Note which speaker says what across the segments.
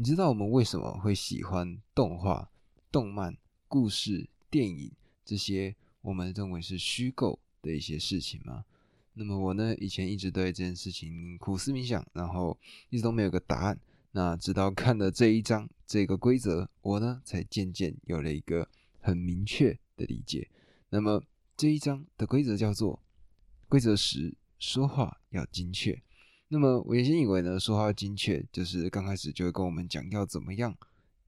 Speaker 1: 你知道我们为什么会喜欢动画、动漫、故事、电影这些我们认为是虚构的一些事情吗？那么我呢，以前一直对这件事情苦思冥想，然后一直都没有个答案。那直到看了这一章这个规则，我呢才渐渐有了一个很明确的理解。那么这一章的规则叫做规则十：说话要精确。那么我原先以为呢，说话要精确，就是刚开始就会跟我们讲要怎么样，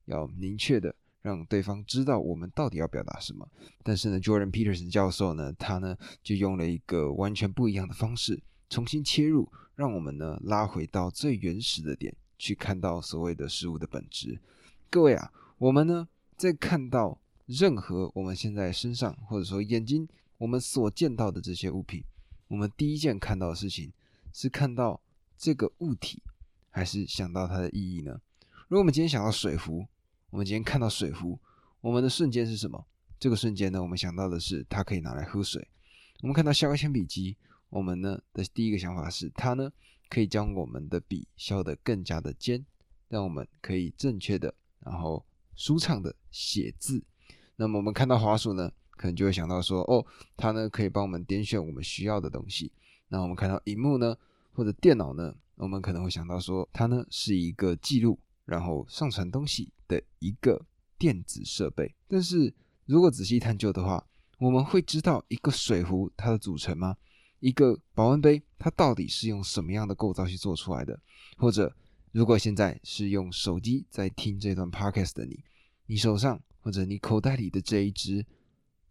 Speaker 1: 要明确的让对方知道我们到底要表达什么。但是呢，Jordan Peterson 教授呢，他呢就用了一个完全不一样的方式，重新切入，让我们呢拉回到最原始的点，去看到所谓的事物的本质。各位啊，我们呢在看到任何我们现在身上或者说眼睛我们所见到的这些物品，我们第一件看到的事情是看到。这个物体，还是想到它的意义呢？如果我们今天想到水壶，我们今天看到水壶，我们的瞬间是什么？这个瞬间呢，我们想到的是它可以拿来喝水。我们看到削铅笔机，我们呢的第一个想法是它呢可以将我们的笔削得更加的尖，让我们可以正确的，然后舒畅的写字。那么我们看到滑鼠呢，可能就会想到说，哦，它呢可以帮我们点选我们需要的东西。那我们看到荧幕呢？或者电脑呢？我们可能会想到说，它呢是一个记录，然后上传东西的一个电子设备。但是如果仔细探究的话，我们会知道一个水壶它的组成吗？一个保温杯它到底是用什么样的构造去做出来的？或者如果现在是用手机在听这段 podcast 的你，你手上或者你口袋里的这一只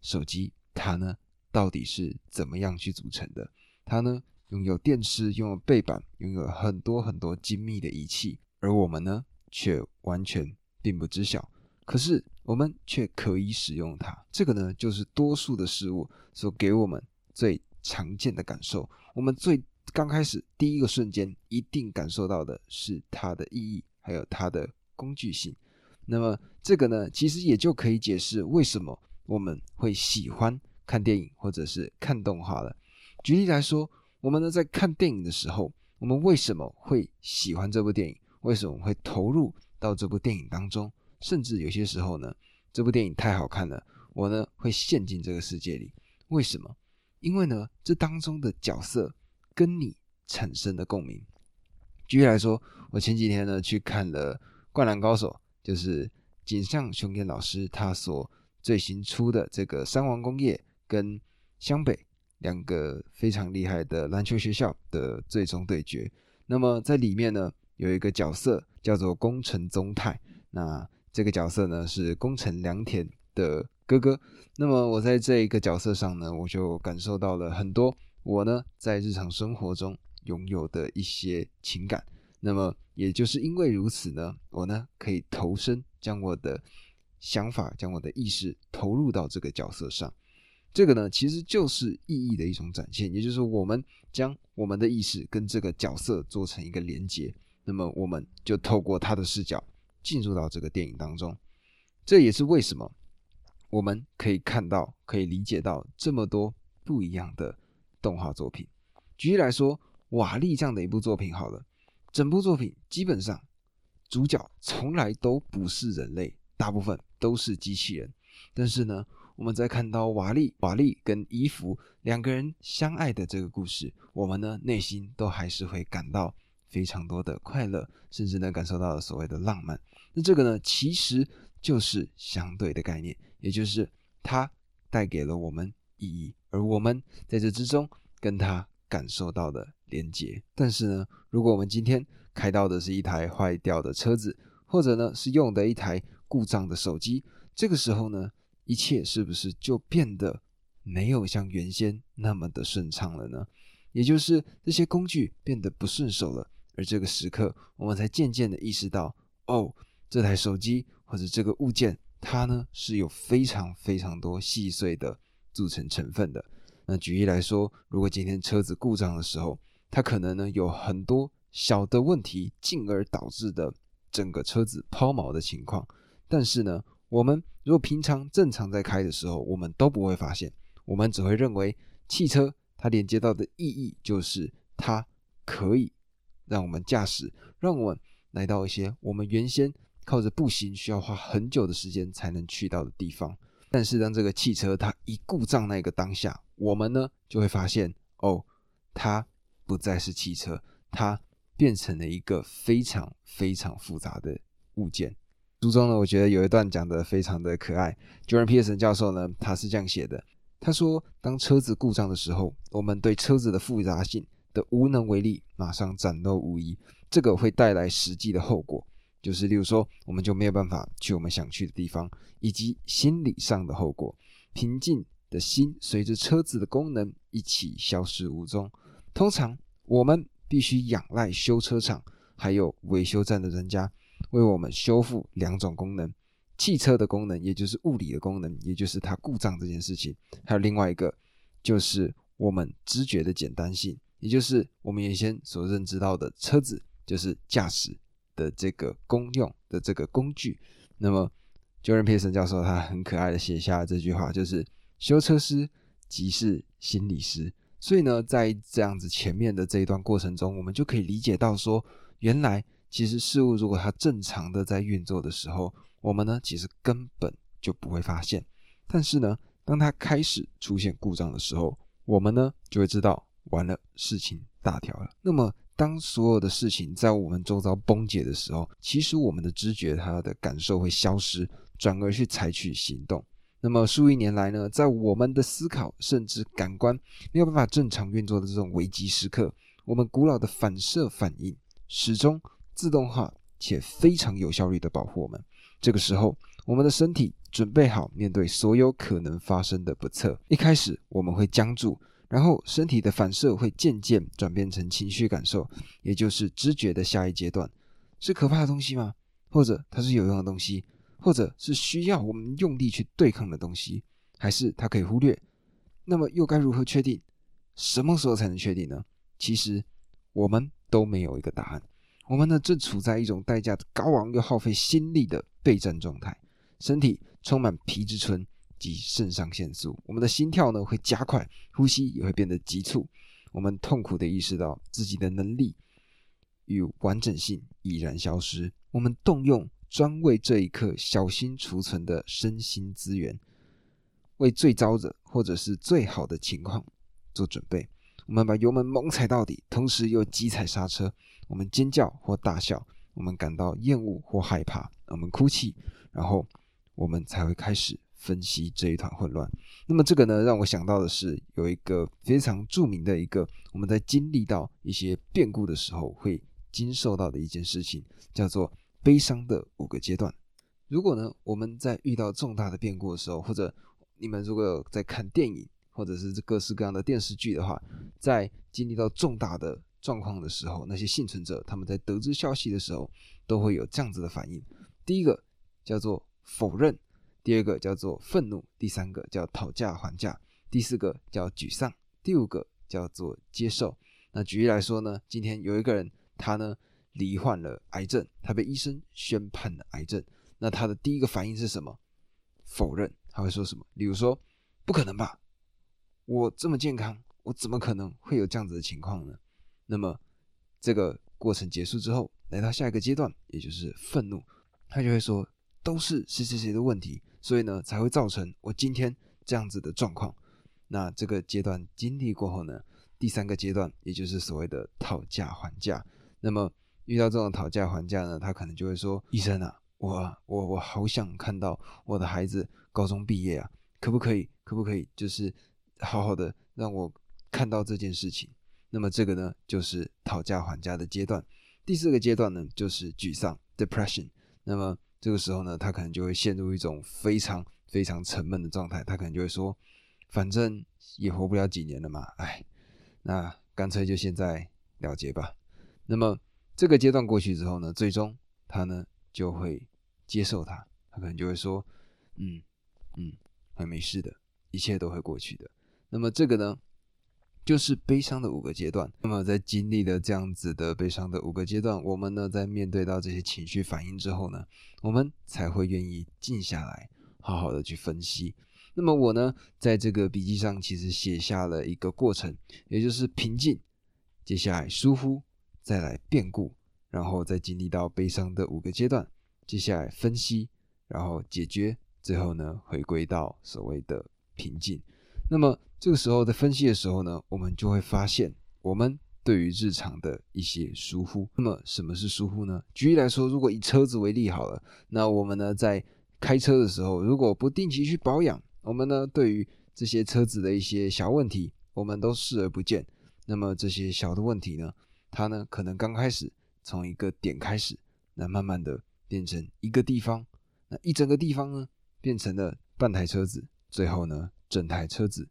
Speaker 1: 手机，它呢到底是怎么样去组成的？它呢？拥有电视，拥有背板，拥有很多很多精密的仪器，而我们呢，却完全并不知晓。可是我们却可以使用它。这个呢，就是多数的事物所给我们最常见的感受。我们最刚开始第一个瞬间一定感受到的是它的意义，还有它的工具性。那么这个呢，其实也就可以解释为什么我们会喜欢看电影或者是看动画了。举例来说。我们呢，在看电影的时候，我们为什么会喜欢这部电影？为什么会投入到这部电影当中？甚至有些时候呢，这部电影太好看了，我呢会陷进这个世界里。为什么？因为呢，这当中的角色跟你产生的共鸣。举例来说，我前几天呢去看了《灌篮高手》，就是井上雄彦老师他所最新出的这个三王工业跟湘北。两个非常厉害的篮球学校的最终对决。那么在里面呢，有一个角色叫做宫城宗太。那这个角色呢是宫城良田的哥哥。那么我在这一个角色上呢，我就感受到了很多我呢在日常生活中拥有的一些情感。那么也就是因为如此呢，我呢可以投身，将我的想法、将我的意识投入到这个角色上。这个呢，其实就是意义的一种展现，也就是，我们将我们的意识跟这个角色做成一个连接，那么我们就透过他的视角进入到这个电影当中。这也是为什么我们可以看到、可以理解到这么多不一样的动画作品。举例来说，《瓦力》这样的一部作品，好了，整部作品基本上主角从来都不是人类，大部分都是机器人，但是呢。我们在看到瓦力、瓦力跟伊芙两个人相爱的这个故事，我们呢内心都还是会感到非常多的快乐，甚至能感受到所谓的浪漫。那这个呢，其实就是相对的概念，也就是它带给了我们意义，而我们在这之中跟它感受到的连接。但是呢，如果我们今天开到的是一台坏掉的车子，或者呢是用的一台故障的手机，这个时候呢？一切是不是就变得没有像原先那么的顺畅了呢？也就是这些工具变得不顺手了，而这个时刻，我们才渐渐的意识到，哦，这台手机或者这个物件，它呢是有非常非常多细碎的组成成分的。那举例来说，如果今天车子故障的时候，它可能呢有很多小的问题，进而导致的整个车子抛锚的情况，但是呢。我们如果平常正常在开的时候，我们都不会发现，我们只会认为汽车它连接到的意义就是它可以让我们驾驶，让我们来到一些我们原先靠着步行需要花很久的时间才能去到的地方。但是当这个汽车它一故障那个当下，我们呢就会发现，哦，它不再是汽车，它变成了一个非常非常复杂的物件。书中呢，我觉得有一段讲的非常的可爱。Jordan Peterson 教授呢，他是这样写的：他说，当车子故障的时候，我们对车子的复杂性的无能为力马上展露无遗，这个会带来实际的后果。就是，例如说，我们就没有办法去我们想去的地方，以及心理上的后果。平静的心随着车子的功能一起消失无踪。通常，我们必须仰赖修车厂还有维修站的人家为我们修复两种功能：汽车的功能，也就是物理的功能，也就是它故障这件事情；还有另外一个，就是我们知觉的简单性，也就是我们原先所认知到的车子就是驾驶。的这个功用的这个工具，那么 Jordan Peterson 教授他很可爱的写下了这句话，就是修车师即是心理师。所以呢，在这样子前面的这一段过程中，我们就可以理解到说，原来其实事物如果它正常的在运作的时候，我们呢其实根本就不会发现。但是呢，当它开始出现故障的时候，我们呢就会知道，完了，事情大条了。那么当所有的事情在我们周遭崩解的时候，其实我们的知觉、它的感受会消失，转而去采取行动。那么数亿年来呢，在我们的思考甚至感官没有办法正常运作的这种危机时刻，我们古老的反射反应始终自动化且非常有效率的保护我们。这个时候，我们的身体准备好面对所有可能发生的不测。一开始我们会僵住。然后身体的反射会渐渐转变成情绪感受，也就是知觉的下一阶段，是可怕的东西吗？或者它是有用的东西，或者是需要我们用力去对抗的东西，还是它可以忽略？那么又该如何确定？什么时候才能确定呢？其实我们都没有一个答案。我们呢正处在一种代价高昂又耗费心力的备战状态，身体充满皮质醇。及肾上腺素，我们的心跳呢会加快，呼吸也会变得急促。我们痛苦的意识到自己的能力与完整性已然消失。我们动用专为这一刻小心储存的身心资源，为最糟的或者是最好的情况做准备。我们把油门猛踩到底，同时又急踩刹车。我们尖叫或大笑，我们感到厌恶或害怕，我们哭泣，然后我们才会开始。分析这一团混乱，那么这个呢，让我想到的是有一个非常著名的一个我们在经历到一些变故的时候会经受到的一件事情，叫做悲伤的五个阶段。如果呢，我们在遇到重大的变故的时候，或者你们如果在看电影或者是各式各样的电视剧的话，在经历到重大的状况的时候，那些幸存者他们在得知消息的时候都会有这样子的反应。第一个叫做否认。第二个叫做愤怒，第三个叫讨价还价，第四个叫沮丧，第五个叫做接受。那举例来说呢，今天有一个人，他呢罹患了癌症，他被医生宣判了癌症。那他的第一个反应是什么？否认。他会说什么？比如说，不可能吧？我这么健康，我怎么可能会有这样子的情况呢？那么这个过程结束之后，来到下一个阶段，也就是愤怒，他就会说，都是谁谁谁的问题。所以呢，才会造成我今天这样子的状况。那这个阶段经历过后呢，第三个阶段，也就是所谓的讨价还价。那么遇到这种讨价还价呢，他可能就会说：“医生啊，我我我好想看到我的孩子高中毕业啊，可不可以？可不可以？就是好好的让我看到这件事情。”那么这个呢，就是讨价还价的阶段。第四个阶段呢，就是沮丧 （depression）。那么这个时候呢，他可能就会陷入一种非常非常沉闷的状态。他可能就会说：“反正也活不了几年了嘛，哎，那干脆就现在了结吧。”那么这个阶段过去之后呢，最终他呢就会接受他，他可能就会说：“嗯嗯，会没事的，一切都会过去的。”那么这个呢？就是悲伤的五个阶段。那么，在经历了这样子的悲伤的五个阶段，我们呢，在面对到这些情绪反应之后呢，我们才会愿意静下来，好好的去分析。那么，我呢，在这个笔记上其实写下了一个过程，也就是平静，接下来疏忽，再来变故，然后再经历到悲伤的五个阶段，接下来分析，然后解决，最后呢回归到所谓的平静。那么这个时候在分析的时候呢，我们就会发现我们对于日常的一些疏忽。那么什么是疏忽呢？举例来说，如果以车子为例好了，那我们呢在开车的时候，如果不定期去保养，我们呢对于这些车子的一些小问题，我们都视而不见。那么这些小的问题呢，它呢可能刚开始从一个点开始，那慢慢的变成一个地方，那一整个地方呢变成了半台车子，最后呢整台车子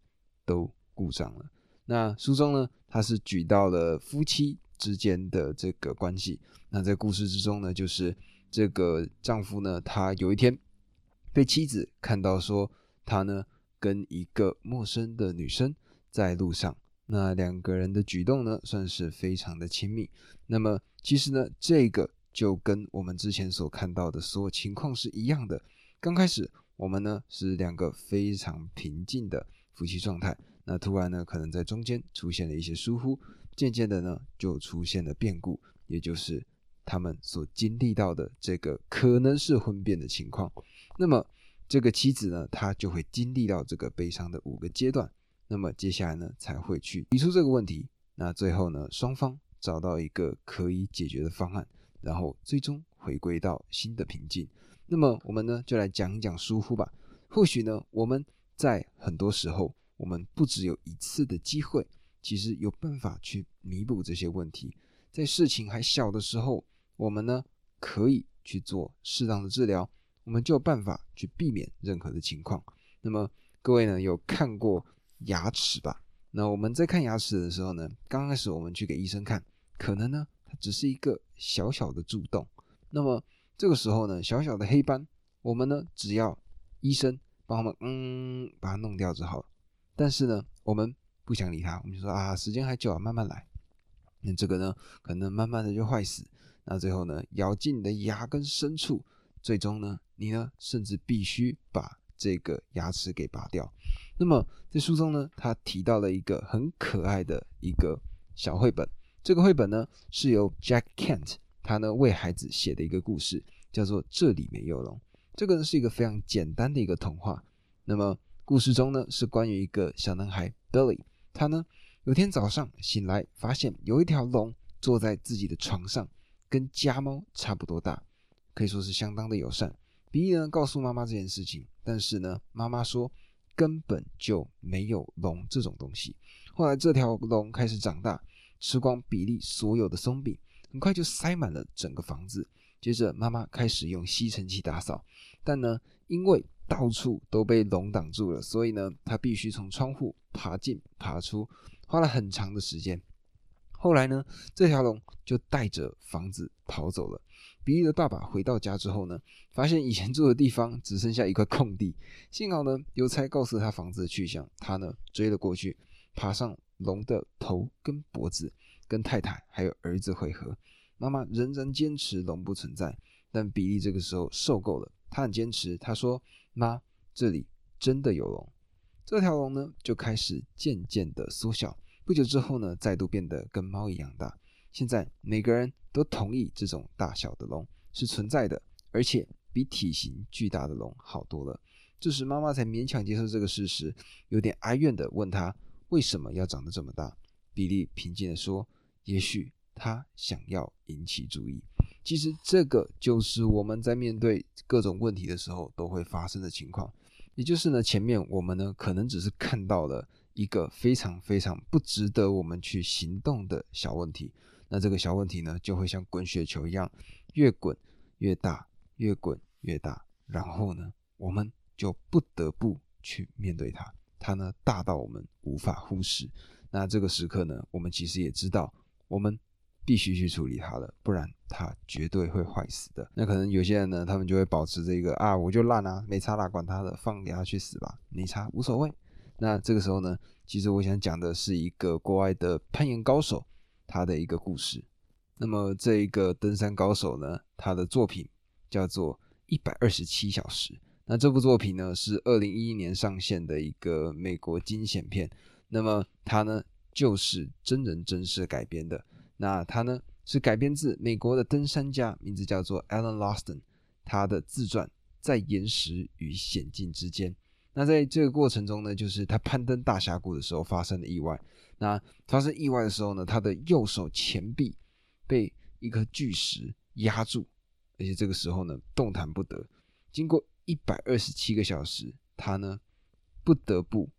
Speaker 1: 都故障了。那书中呢，他是举到了夫妻之间的这个关系。那在故事之中呢，就是这个丈夫呢，他有一天被妻子看到说，他呢跟一个陌生的女生在路上。那两个人的举动呢，算是非常的亲密。那么其实呢，这个就跟我们之前所看到的所有情况是一样的。刚开始我们呢是两个非常平静的夫妻状态，那突然呢可能在中间出现了一些疏忽，渐渐的呢就出现了变故，也就是他们所经历到的这个可能是婚变的情况。那么这个妻子呢，她就会经历到这个悲伤的五个阶段。那么接下来呢，才会去提出这个问题。那最后呢，双方找到一个可以解决的方案，然后最终回归到新的平静。那么我们呢，就来讲一讲疏忽吧。或许呢，我们在很多时候，我们不只有一次的机会，其实有办法去弥补这些问题。在事情还小的时候，我们呢可以去做适当的治疗，我们就有办法去避免任何的情况。那么各位呢，有看过？牙齿吧，那我们在看牙齿的时候呢，刚开始我们去给医生看，可能呢它只是一个小小的蛀洞，那么这个时候呢，小小的黑斑，我们呢只要医生帮他们嗯把它弄掉就好了。但是呢，我们不想理它，我们就说啊，时间还久啊，慢慢来。那这个呢，可能慢慢的就坏死，那最后呢，咬进你的牙根深处，最终呢，你呢甚至必须把这个牙齿给拔掉。那么在书中呢，他提到了一个很可爱的一个小绘本。这个绘本呢是由 Jack Kent 他呢为孩子写的一个故事，叫做《这里没有龙》。这个呢是一个非常简单的一个童话。那么故事中呢是关于一个小男孩 Billy，他呢有天早上醒来，发现有一条龙坐在自己的床上，跟家猫差不多大，可以说是相当的友善。比利呢告诉妈妈这件事情，但是呢妈妈说。根本就没有龙这种东西。后来这条龙开始长大，吃光比利所有的松饼，很快就塞满了整个房子。接着妈妈开始用吸尘器打扫，但呢，因为到处都被龙挡住了，所以呢，她必须从窗户爬进爬出，花了很长的时间。后来呢，这条龙就带着房子逃走了。比利的爸爸回到家之后呢，发现以前住的地方只剩下一块空地。幸好呢，邮差告诉他房子的去向，他呢追了过去，爬上龙的头跟脖子，跟太太还有儿子会合。妈妈仍然坚持龙不存在，但比利这个时候受够了，他很坚持，他说：“妈，这里真的有龙。”这条龙呢就开始渐渐的缩小，不久之后呢，再度变得跟猫一样大。现在每个人。都同意这种大小的龙是存在的，而且比体型巨大的龙好多了。这时妈妈才勉强接受这个事实，有点哀怨的问他为什么要长得这么大。比利平静的说：“也许他想要引起注意。其实这个就是我们在面对各种问题的时候都会发生的情况。也就是呢，前面我们呢可能只是看到了一个非常非常不值得我们去行动的小问题。”那这个小问题呢，就会像滚雪球一样，越滚越大，越滚越大，然后呢，我们就不得不去面对它。它呢，大到我们无法忽视。那这个时刻呢，我们其实也知道，我们必须去处理它了，不然它绝对会坏死的。那可能有些人呢，他们就会保持这个啊，我就烂啊，没差啦，管他的，放给他去死吧，没差，无所谓。那这个时候呢，其实我想讲的是一个国外的攀岩高手。他的一个故事。那么这一个登山高手呢，他的作品叫做《一百二十七小时》。那这部作品呢是二零一一年上线的一个美国惊险片。那么它呢就是真人真事改编的。那他呢是改编自美国的登山家，名字叫做 Alan Lawson，他的自传《在岩石与险境之间》。那在这个过程中呢，就是他攀登大峡谷的时候发生的意外。那发生意外的时候呢，他的右手前臂被一颗巨石压住，而且这个时候呢，动弹不得。经过一百二十七个小时，他呢不得不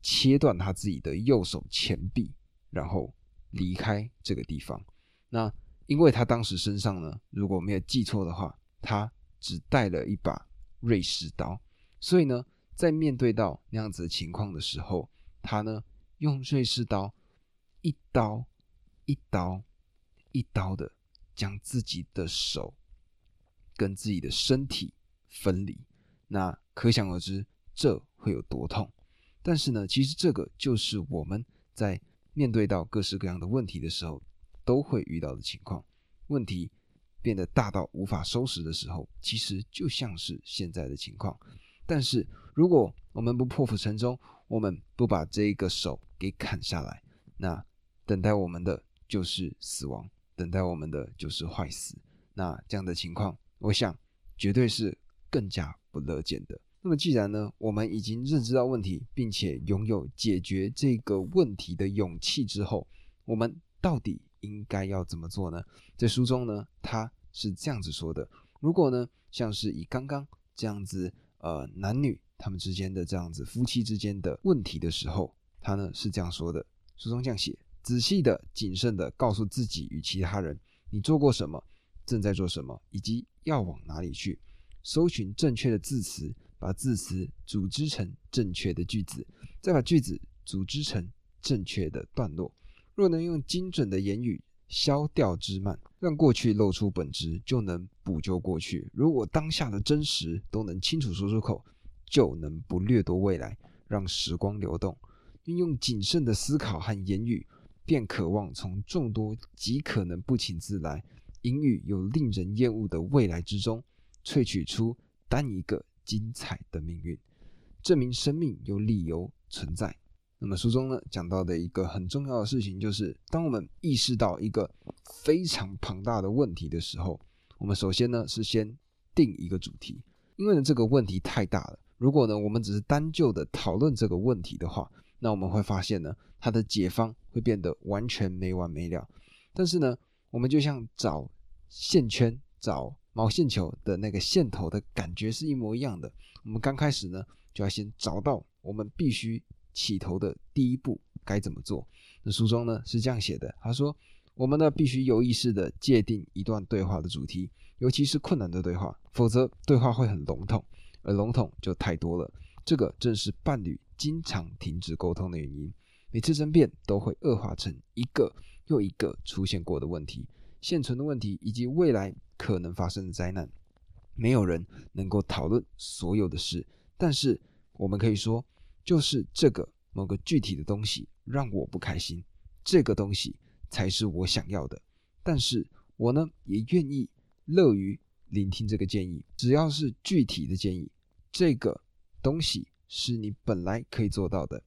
Speaker 1: 切断他自己的右手前臂，然后离开这个地方。那因为他当时身上呢，如果没有记错的话，他只带了一把瑞士刀，所以呢，在面对到那样子的情况的时候，他呢用瑞士刀一刀一刀一刀的将自己的手。跟自己的身体分离，那可想而知这会有多痛。但是呢，其实这个就是我们在面对到各式各样的问题的时候都会遇到的情况。问题变得大到无法收拾的时候，其实就像是现在的情况。但是如果我们不破釜沉舟，我们不把这一个手给砍下来，那等待我们的就是死亡，等待我们的就是坏死。那这样的情况。我想，绝对是更加不乐见的。那么，既然呢，我们已经认知到问题，并且拥有解决这个问题的勇气之后，我们到底应该要怎么做呢？在书中呢，他是这样子说的：如果呢，像是以刚刚这样子，呃，男女他们之间的这样子夫妻之间的问题的时候，他呢是这样说的：书中这样写，仔细的、谨慎的告诉自己与其他人，你做过什么。正在做什么，以及要往哪里去？搜寻正确的字词，把字词组织成正确的句子，再把句子组织成正确的段落。若能用精准的言语消掉枝蔓，让过去露出本质，就能补救过去。如果当下的真实都能清楚说出口，就能不掠夺未来，让时光流动。运用谨慎的思考和言语，便渴望从众多极可能不请自来。隐喻有令人厌恶的未来之中，萃取出单一个精彩的命运，证明生命有理由存在。那么书中呢讲到的一个很重要的事情，就是当我们意识到一个非常庞大的问题的时候，我们首先呢是先定一个主题，因为呢这个问题太大了。如果呢我们只是单就的讨论这个问题的话，那我们会发现呢它的解方会变得完全没完没了。但是呢。我们就像找线圈、找毛线球的那个线头的感觉是一模一样的。我们刚开始呢，就要先找到我们必须起头的第一步该怎么做。那书中呢是这样写的，他说：“我们呢必须有意识的界定一段对话的主题，尤其是困难的对话，否则对话会很笼统，而笼统就太多了。这个正是伴侣经常停止沟通的原因。每次争辩都会恶化成一个。”又一个出现过的问题、现存的问题以及未来可能发生的灾难，没有人能够讨论所有的事。但是我们可以说，就是这个某个具体的东西让我不开心，这个东西才是我想要的。但是我呢，也愿意乐于聆听这个建议，只要是具体的建议，这个东西是你本来可以做到的，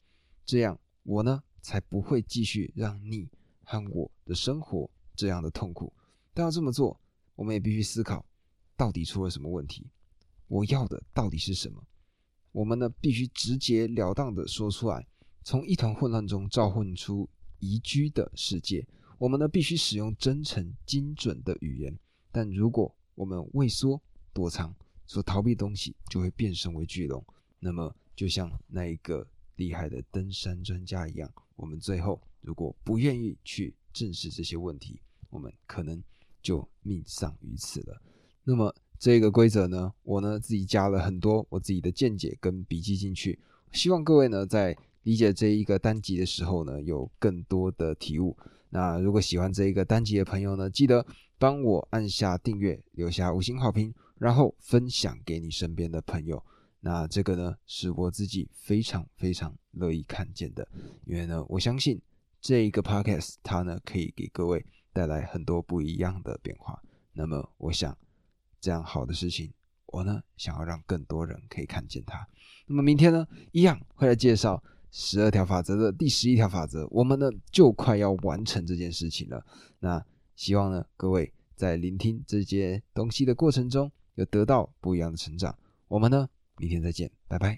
Speaker 1: 这样我呢才不会继续让你。和我的生活这样的痛苦，但要这么做，我们也必须思考，到底出了什么问题？我要的到底是什么？我们呢，必须直截了当的说出来，从一团混乱中召唤出宜居的世界。我们呢，必须使用真诚精准的语言。但如果我们畏缩躲藏，所逃避的东西就会变身为巨龙。那么，就像那一个厉害的登山专家一样，我们最后。如果不愿意去正视这些问题，我们可能就命丧于此了。那么这个规则呢，我呢自己加了很多我自己的见解跟笔记进去，希望各位呢在理解这一个单集的时候呢，有更多的体悟。那如果喜欢这一个单集的朋友呢，记得帮我按下订阅，留下五星好评，然后分享给你身边的朋友。那这个呢，是我自己非常非常乐意看见的，因为呢，我相信。这一个 podcast 它呢可以给各位带来很多不一样的变化。那么我想这样好的事情，我呢想要让更多人可以看见它。那么明天呢一样会来介绍十二条法则的第十一条法则。我们呢就快要完成这件事情了。那希望呢各位在聆听这些东西的过程中，有得到不一样的成长。我们呢，明天再见，拜拜。